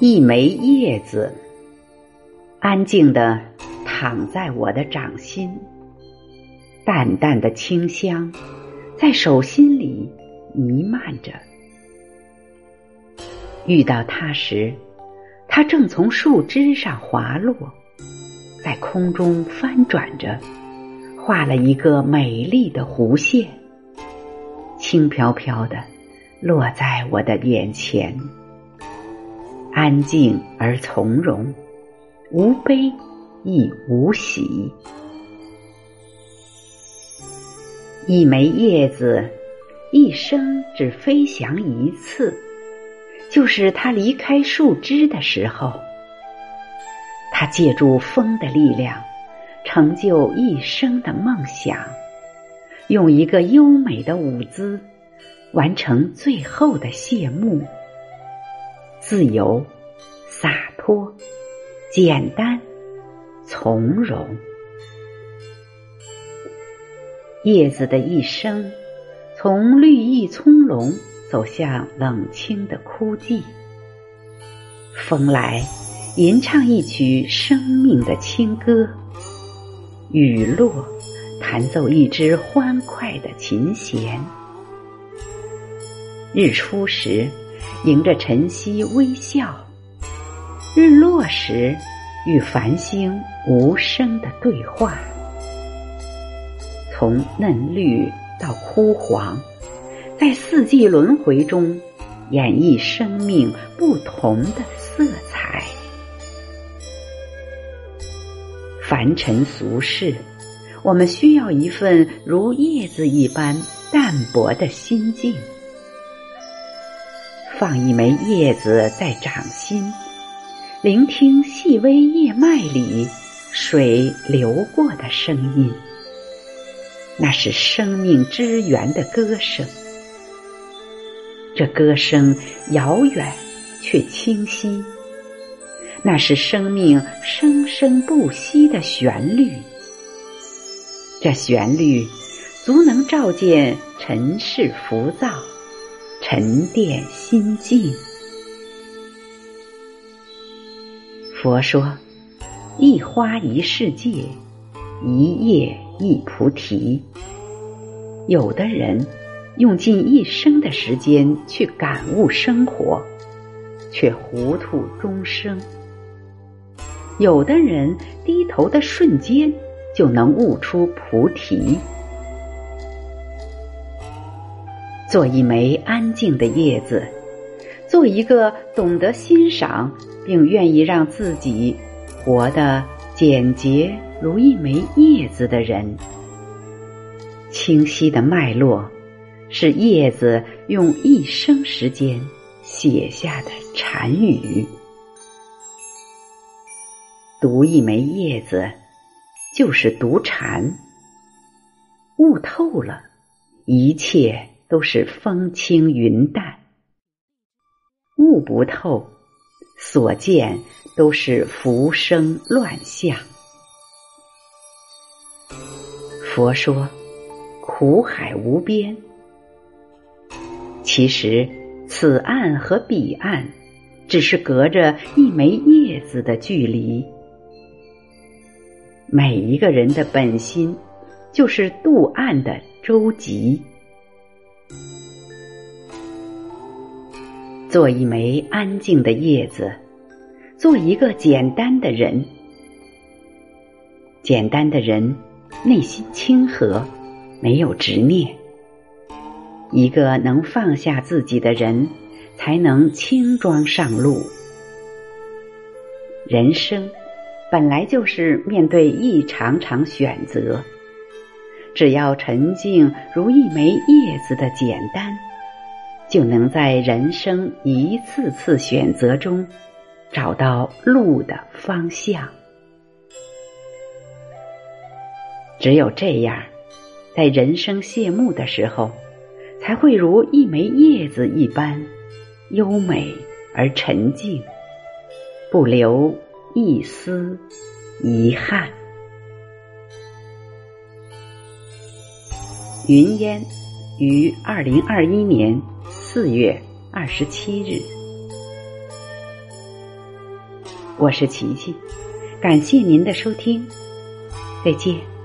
一枚叶子，安静的躺在我的掌心，淡淡的清香在手心里弥漫着。遇到它时，它正从树枝上滑落，在空中翻转着，画了一个美丽的弧线，轻飘飘的落在我的眼前。安静而从容，无悲亦无喜。一枚叶子，一生只飞翔一次，就是它离开树枝的时候。它借助风的力量，成就一生的梦想，用一个优美的舞姿，完成最后的谢幕。自由、洒脱、简单、从容。叶子的一生，从绿意葱茏走向冷清的枯寂。风来，吟唱一曲生命的清歌；雨落，弹奏一支欢快的琴弦。日出时。迎着晨曦微笑，日落时与繁星无声的对话，从嫩绿到枯黄，在四季轮回中演绎生命不同的色彩。凡尘俗世，我们需要一份如叶子一般淡泊的心境。放一枚叶子在掌心，聆听细微叶脉里水流过的声音，那是生命之源的歌声。这歌声遥远却清晰，那是生命生生不息的旋律。这旋律足能照见尘世浮躁。沉淀心境。佛说：“一花一世界，一叶一菩提。”有的人用尽一生的时间去感悟生活，却糊涂终生；有的人低头的瞬间就能悟出菩提。做一枚安静的叶子，做一个懂得欣赏并愿意让自己活得简洁如一枚叶子的人。清晰的脉络，是叶子用一生时间写下的禅语。读一枚叶子，就是读禅。悟透了，一切。都是风轻云淡，悟不透，所见都是浮生乱象。佛说苦海无边，其实此岸和彼岸只是隔着一枚叶子的距离。每一个人的本心就是渡岸的舟楫。做一枚安静的叶子，做一个简单的人。简单的人，内心清和，没有执念。一个能放下自己的人，才能轻装上路。人生本来就是面对一场场选择，只要沉静如一枚叶子的简单。就能在人生一次次选择中找到路的方向。只有这样，在人生谢幕的时候，才会如一枚叶子一般优美而沉静，不留一丝遗憾。云烟于二零二一年。四月二十七日。我是琪琪感谢您的收听再见。